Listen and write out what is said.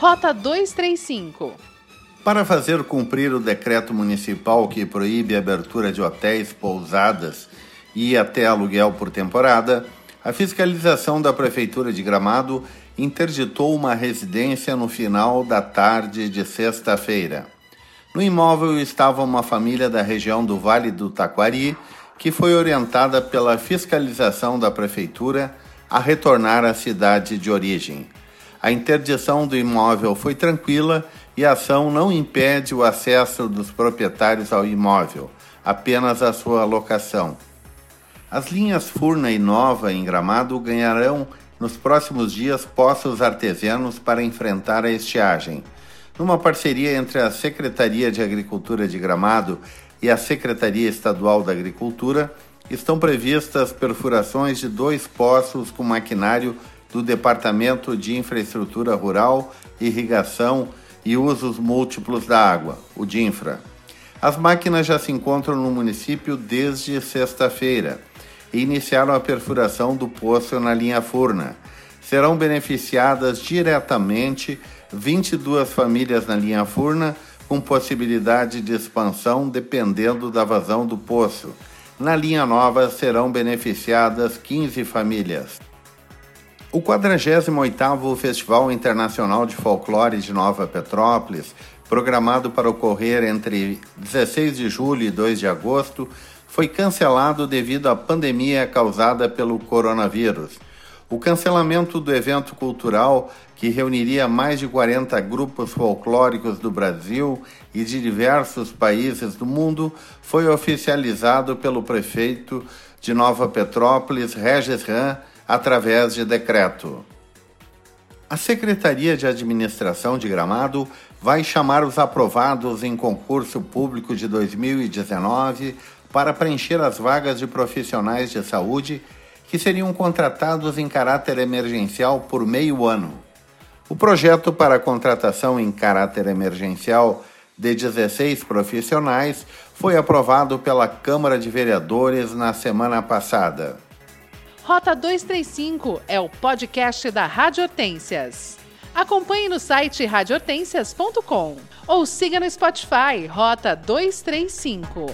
Rota 235. Para fazer cumprir o decreto municipal que proíbe a abertura de hotéis, pousadas e até aluguel por temporada, a fiscalização da Prefeitura de Gramado interditou uma residência no final da tarde de sexta-feira. No imóvel estava uma família da região do Vale do Taquari, que foi orientada pela fiscalização da Prefeitura a retornar à cidade de origem. A interdição do imóvel foi tranquila e a ação não impede o acesso dos proprietários ao imóvel, apenas a sua locação. As linhas Furna e Nova em Gramado ganharão nos próximos dias poços artesianos para enfrentar a estiagem. Numa parceria entre a Secretaria de Agricultura de Gramado e a Secretaria Estadual da Agricultura, estão previstas perfurações de dois poços com maquinário do Departamento de Infraestrutura Rural, Irrigação e Usos Múltiplos da Água, o DINFRA. As máquinas já se encontram no município desde sexta-feira e iniciaram a perfuração do poço na linha Furna. Serão beneficiadas diretamente 22 famílias na linha Furna, com possibilidade de expansão dependendo da vazão do poço. Na linha nova serão beneficiadas 15 famílias. O 48º Festival Internacional de Folclore de Nova Petrópolis, programado para ocorrer entre 16 de julho e 2 de agosto, foi cancelado devido à pandemia causada pelo coronavírus. O cancelamento do evento cultural, que reuniria mais de 40 grupos folclóricos do Brasil e de diversos países do mundo, foi oficializado pelo prefeito de Nova Petrópolis, Regis Ram, através de decreto. A Secretaria de Administração de Gramado vai chamar os aprovados em concurso público de 2019 para preencher as vagas de profissionais de saúde que seriam contratados em caráter emergencial por meio ano. O projeto para contratação em caráter emergencial de 16 profissionais foi aprovado pela Câmara de Vereadores na semana passada. Rota 235 é o podcast da Rádio Hortências. Acompanhe no site radiohortências.com ou siga no Spotify Rota 235.